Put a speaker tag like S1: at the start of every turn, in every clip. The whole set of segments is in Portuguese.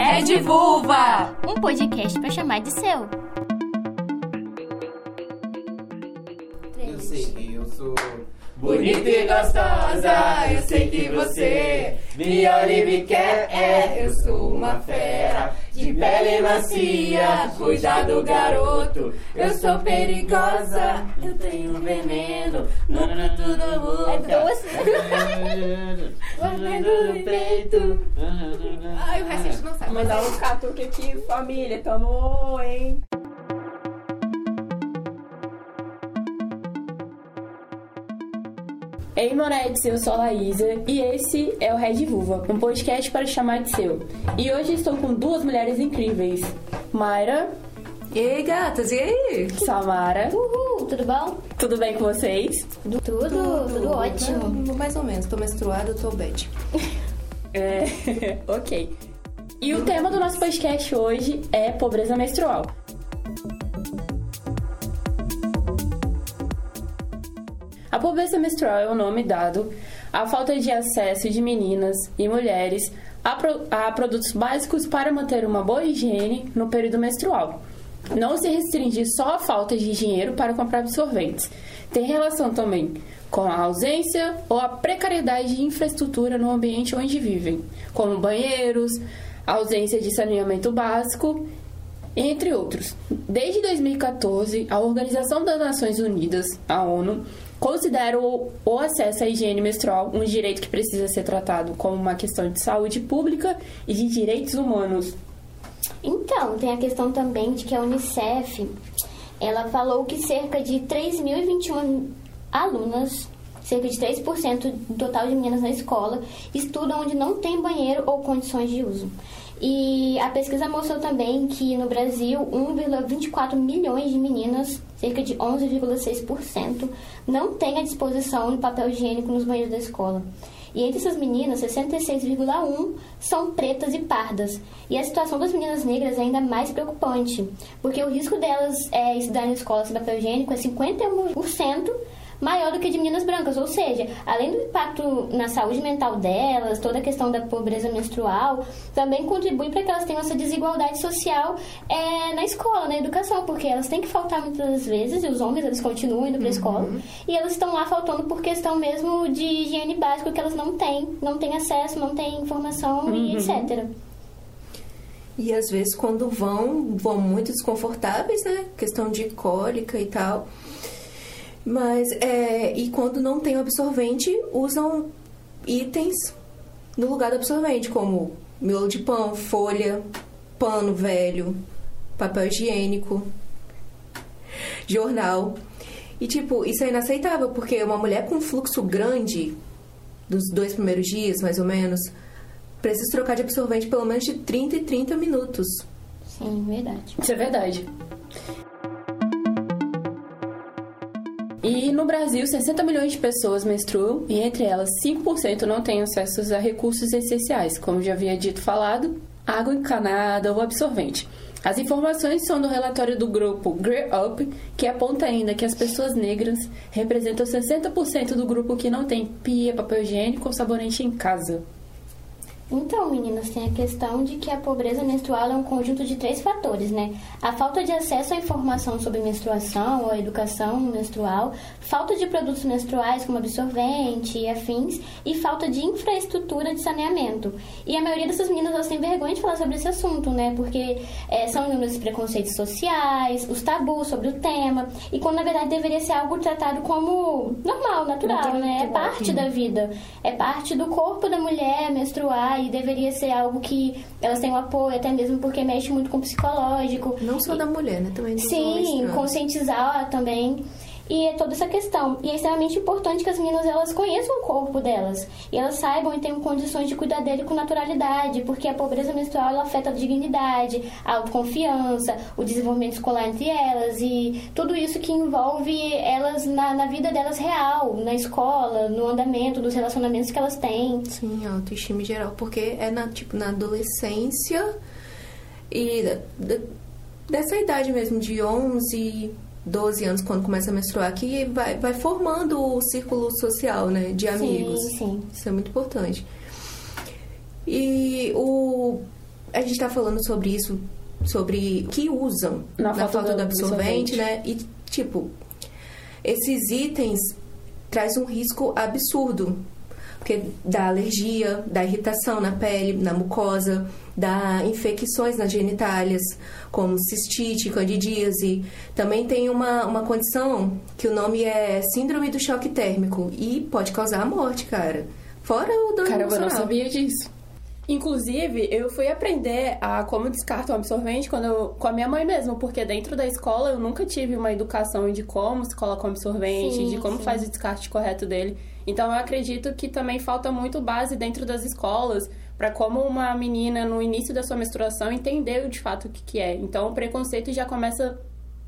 S1: Red Vulva!
S2: Um podcast pra chamar de seu.
S3: Eu sei que eu sou
S1: Bonita e gostosa, eu sei que você me olha e me quer. É, eu sou uma fera de pele macia. Cuidado, garoto, eu sou perigosa. Eu tenho veneno no canto da boca.
S2: É doce.
S1: Guardando no peito.
S4: Ai, o resto a gente não sabe. Mandar um catuque aqui, família. Tamo, hein?
S5: Ei, Moretes, eu sou a Laísa e esse é o Red Vulva, um podcast para chamar de seu. E hoje estou com duas mulheres incríveis, Mayra,
S4: E aí, gatas, e aí?
S5: Samara.
S2: Uhul, tudo bom?
S5: Tudo bem com vocês?
S2: Tudo, tudo, ótimo.
S4: Mais ou menos, tô menstruada, tô bad.
S5: É, ok. E o tema do nosso podcast hoje é pobreza menstrual. A pobreza menstrual é o nome dado à falta de acesso de meninas e mulheres a, pro- a produtos básicos para manter uma boa higiene no período menstrual. Não se restringe só à falta de dinheiro para comprar absorventes. Tem relação também com a ausência ou a precariedade de infraestrutura no ambiente onde vivem, como banheiros, ausência de saneamento básico entre outros. Desde 2014, a Organização das Nações Unidas, a ONU, considera o, o acesso à higiene menstrual um direito que precisa ser tratado como uma questão de saúde pública e de direitos humanos.
S2: Então, tem a questão também de que a Unicef, ela falou que cerca de 3.021 alunas, cerca de 3% do total de meninas na escola, estudam onde não tem banheiro ou condições de uso. E a pesquisa mostrou também que no Brasil, 1,24 milhões de meninas, cerca de 11,6%, não têm à disposição de papel higiênico nos banheiros da escola. E entre essas meninas, 66,1 são pretas e pardas. E a situação das meninas negras é ainda mais preocupante, porque o risco delas é, estudar na escola sem papel higiênico é 51% maior do que de meninas brancas. Ou seja, além do impacto na saúde mental delas, toda a questão da pobreza menstrual, também contribui para que elas tenham essa desigualdade social é, na escola, na educação, porque elas têm que faltar muitas vezes, e os homens eles continuam indo para a escola, e elas estão lá faltando por questão mesmo de higiene básica que elas não têm, não têm acesso, não têm informação e etc.
S4: E às vezes quando vão, vão muito desconfortáveis, né? Questão de cólica e tal. Mas, é, e quando não tem o absorvente, usam itens no lugar do absorvente, como miolo de pão, folha, pano velho, papel higiênico, jornal. E, tipo, isso é inaceitável, porque uma mulher com fluxo grande, dos dois primeiros dias, mais ou menos, precisa trocar de absorvente pelo menos de 30 e 30 minutos.
S2: Sim, verdade.
S5: Isso é verdade. No Brasil, 60 milhões de pessoas menstruam e entre elas 5% não têm acesso a recursos essenciais, como já havia dito falado, água encanada ou absorvente. As informações são do relatório do grupo Grew Up, que aponta ainda que as pessoas negras representam 60% do grupo que não tem pia, papel higiênico ou sabonete em casa.
S2: Então, meninas, tem a questão de que a pobreza menstrual é um conjunto de três fatores, né? A falta de acesso à informação sobre menstruação ou educação menstrual, falta de produtos menstruais como absorvente e afins, e falta de infraestrutura de saneamento. E a maioria dessas meninas elas têm vergonha de falar sobre esse assunto, né? Porque é, são inúmeros preconceitos sociais, os tabus sobre o tema, e quando na verdade deveria ser algo tratado como normal, natural, né? É parte da vida, é parte do corpo da mulher menstruar e deveria ser algo que elas tenham apoio, até mesmo porque mexe muito com o psicológico.
S4: Não só da mulher, né? Também dos
S2: Sim,
S4: homens
S2: conscientizar também. E é toda essa questão. E é extremamente importante que as meninas elas conheçam o corpo delas. E elas saibam e tenham condições de cuidar dele com naturalidade. Porque a pobreza menstrual ela afeta a dignidade, a autoconfiança, o desenvolvimento escolar entre elas. E tudo isso que envolve elas na, na vida delas real, na escola, no andamento dos relacionamentos que elas têm.
S4: Sim, autoestima em geral, porque é na, tipo, na adolescência e da- da- dessa idade mesmo, de 11, 12 anos, quando começa a menstruar, que vai, vai formando o círculo social, né, de amigos.
S2: Sim, sim.
S4: Isso é muito importante. E o, a gente tá falando sobre isso, sobre o que usam
S5: Na
S4: na,
S5: falta, do
S4: do absorvente,
S5: absorvente.
S4: né? E, tipo, esses itens traz um risco absurdo. Porque dá alergia, dá irritação na pele, na mucosa, dá infecções nas genitálias, como cistite, candidíase. Também tem uma, uma condição que o nome é síndrome do choque térmico e pode causar a morte, cara. Fora o dano
S5: Caramba, eu não
S4: emocional.
S5: sabia disso. Inclusive, eu fui aprender a como descartar um absorvente quando eu, com a minha mãe mesmo, porque dentro da escola eu nunca tive uma educação de como se coloca um absorvente,
S2: Sim,
S5: de como
S2: sim.
S5: faz o descarte correto dele. Então eu acredito que também falta muito base dentro das escolas para como uma menina no início da sua menstruação entender de fato o que, que é. Então o preconceito já começa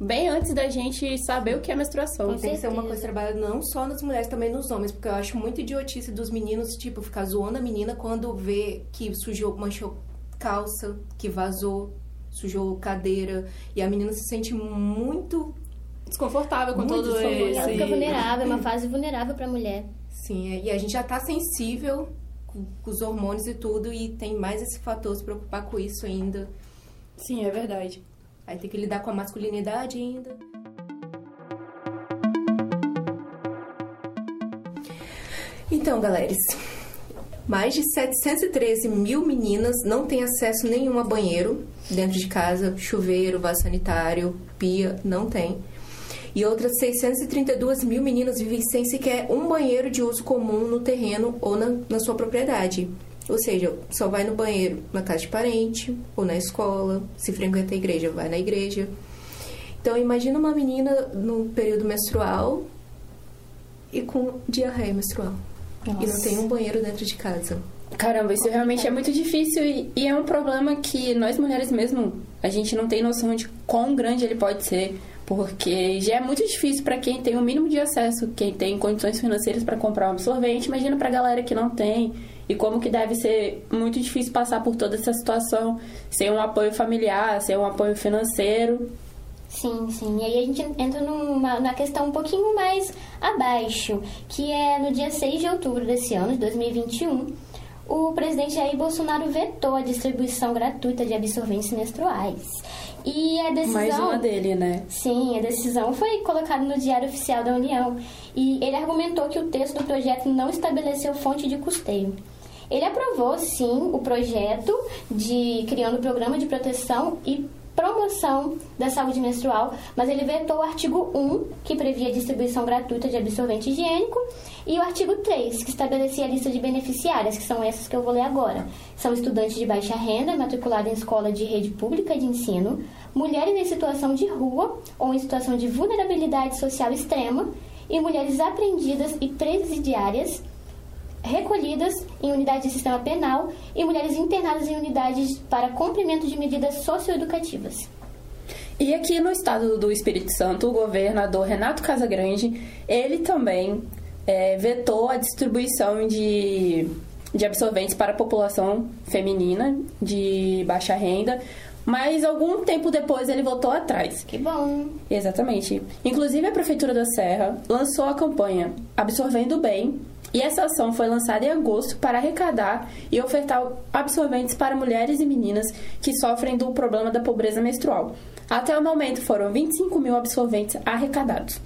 S5: bem antes da gente saber o que é menstruação.
S2: Com
S4: Tem que ser uma
S2: certeza.
S4: coisa trabalhada não só nas mulheres, também nos homens, porque eu acho muito idiotice dos meninos, tipo, ficar zoando a menina quando vê que sujou, manchou calça, que vazou, sujou cadeira, e a menina se sente muito,
S5: Desconfortável com
S4: Muito
S5: todo
S4: desconfortável.
S2: Ela fica vulnerável, é uma fase vulnerável pra mulher.
S4: sim, é- e a gente já tá sensível com, com os hormônios e tudo, e tem mais esse fator se preocupar com isso ainda.
S5: Sim, é verdade.
S4: Aí tem que lidar com a masculinidade ainda. Então, galera, mais de 713 mil meninas não têm acesso nenhum a banheiro dentro de casa, chuveiro, vaso sanitário, pia, não tem. E outras 632 mil meninas vivem sem sequer um banheiro de uso comum no terreno ou na, na sua propriedade. Ou seja, só vai no banheiro na casa de parente ou na escola. Se frequenta a igreja, vai na igreja. Então, imagina uma menina no período menstrual e com diarreia menstrual. E não
S2: Nossa.
S4: tem um banheiro dentro de casa.
S5: Caramba, isso realmente é muito difícil e, e é um problema que nós mulheres mesmo, a gente não tem noção de quão grande ele pode ser, porque já é muito difícil para quem tem o mínimo de acesso, quem tem condições financeiras para comprar um absorvente, imagina pra galera que não tem. E como que deve ser muito difícil passar por toda essa situação, sem um apoio familiar, sem um apoio financeiro.
S2: Sim, sim. E aí a gente entra numa, na questão um pouquinho mais abaixo, que é no dia 6 de outubro desse ano, de 2021, o presidente Jair Bolsonaro vetou a distribuição gratuita de absorventes menstruais. E a decisão...
S5: Mais uma dele, né?
S2: Sim, a decisão foi colocada no Diário Oficial da União e ele argumentou que o texto do projeto não estabeleceu fonte de custeio. Ele aprovou, sim, o projeto de criando o programa de proteção e promoção da saúde menstrual, mas ele vetou o artigo 1, que previa a distribuição gratuita de absorvente higiênico, e o artigo 3, que estabelecia a lista de beneficiárias, que são essas que eu vou ler agora. São estudantes de baixa renda, matriculados em escola de rede pública de ensino, mulheres em situação de rua ou em situação de vulnerabilidade social extrema, e mulheres apreendidas e presidiárias recolhidas em unidades de sistema penal e mulheres internadas em unidades para cumprimento de medidas socioeducativas.
S5: E aqui no estado do Espírito Santo, o governador Renato Casagrande, ele também é, vetou a distribuição de, de absorventes para a população feminina de baixa renda, mas algum tempo depois ele voltou atrás.
S2: Que bom.
S5: Exatamente. Inclusive, a Prefeitura da Serra lançou a campanha Absorvendo Bem, e essa ação foi lançada em agosto para arrecadar e ofertar absorventes para mulheres e meninas que sofrem do problema da pobreza menstrual. Até o momento foram 25 mil absorventes arrecadados.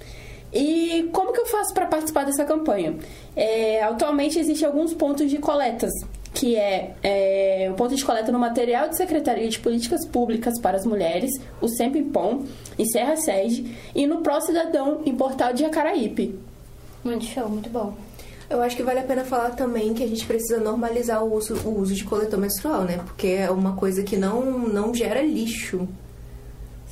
S5: E como que eu faço para participar dessa campanha? É, atualmente existem alguns pontos de coletas, que é, é o ponto de coleta no material de Secretaria de Políticas Públicas para as Mulheres, o Sempipom, em Serra Sede, e no Pró Cidadão, em Portal de Jacaraípe.
S2: Muito show, muito bom.
S4: Eu acho que vale a pena falar também que a gente precisa normalizar o uso, o uso de coletor menstrual, né? Porque é uma coisa que não, não gera lixo.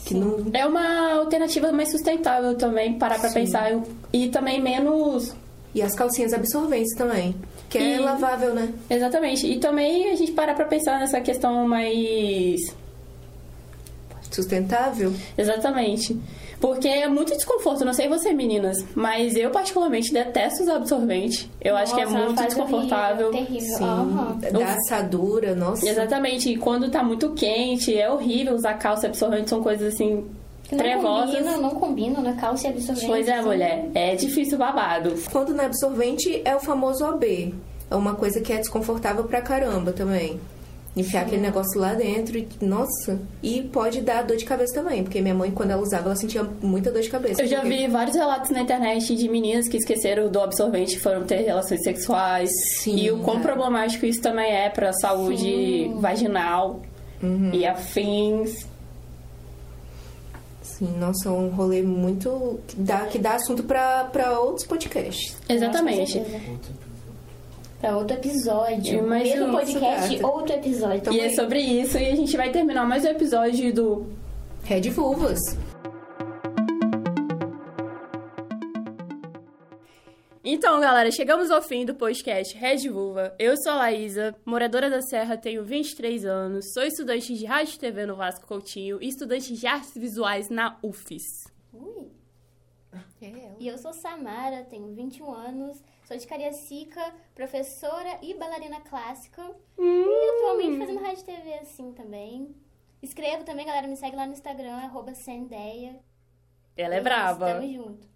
S4: Que não,
S5: É uma alternativa mais sustentável também, parar pra
S4: Sim.
S5: pensar, e também menos
S4: E as calcinhas absorventes também. Que é
S5: E-
S4: lavável, né?
S5: Exatamente. E também a gente parar pra pensar nessa questão mais.
S4: Sustentável.
S5: Exatamente. Porque é muito desconforto. Não sei você, meninas, mas eu particularmente detesto usar absorvente. Eu acho que é
S2: Nossa,
S5: muito desconfortável.
S2: Horrível, terrível.
S4: Sim.
S2: Aham.
S4: Da assadura, nossa.
S5: Exatamente. E quando tá muito quente, é horrível usar calça e absorvente. São coisas assim.
S2: Não
S5: trevosas.
S2: combina, não combina na calça e absorvente.
S5: Pois é,
S2: assim.
S5: mulher. É difícil babado.
S4: Quando não é absorvente, é o famoso OB. É uma coisa que é desconfortável pra caramba também. Enfiar aquele negócio lá dentro e, nossa, e pode dar dor de cabeça também, porque minha mãe, quando ela usava, ela sentia muita dor de cabeça.
S5: Eu já
S4: porque-
S5: vi vários relatos na internet de meninas que esqueceram do absorvente e foram ter relações sexuais.
S4: Sim,
S5: e o quão
S4: cara.
S5: problemático isso também é pra saúde vaginal
S4: Uhum.
S5: e afins.
S4: Sim, nossa, é um rolê muito. que dá, que dá assunto pra outros podcasts.
S5: Exatamente.
S2: Pra outro episódio.
S5: Mas
S2: Mesmo
S5: o-
S2: podcast, outro episódio.
S4: Então-
S5: E é sobre isso e a gente vai terminar mais um episódio do
S4: Red Vulvas.
S5: Então, galera, chegamos ao fim do podcast Red Vulva. Eu sou a Laísa, moradora da Serra, tenho 23 anos, sou estudante de Rádio e TV no Vasco Coutinho e estudante de artes visuais na UFES.
S4: É ela.
S2: E eu sou Samara, tenho 21 anos, sou de Cariacica, professora e bailarina clássica. E atualmente fazendo rádio TV assim também. Escrevo também, galera, me segue lá no Instagram, arroba Sendeia.
S5: Ela é
S2: isso,
S5: brava.
S2: Tamo junto.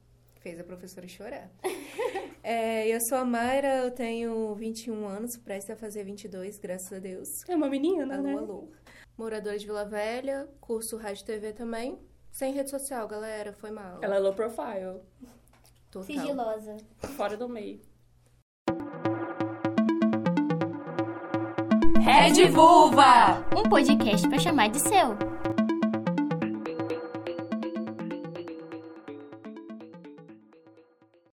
S4: Fez a professora chorar. É, eu sou a Mayra, eu tenho 21 anos, prestes a fazer 22, graças a Deus.
S5: É uma menina,
S4: Alô,
S5: né?
S4: alô. Moradora de Vila Velha, curso Rádio TV também. Sem rede social, galera, foi mal.
S5: Ela é low profile,
S4: Total.
S2: Sigilosa.
S5: fora do meio.
S1: Red Vulva!
S2: Um podcast pra chamar de seu.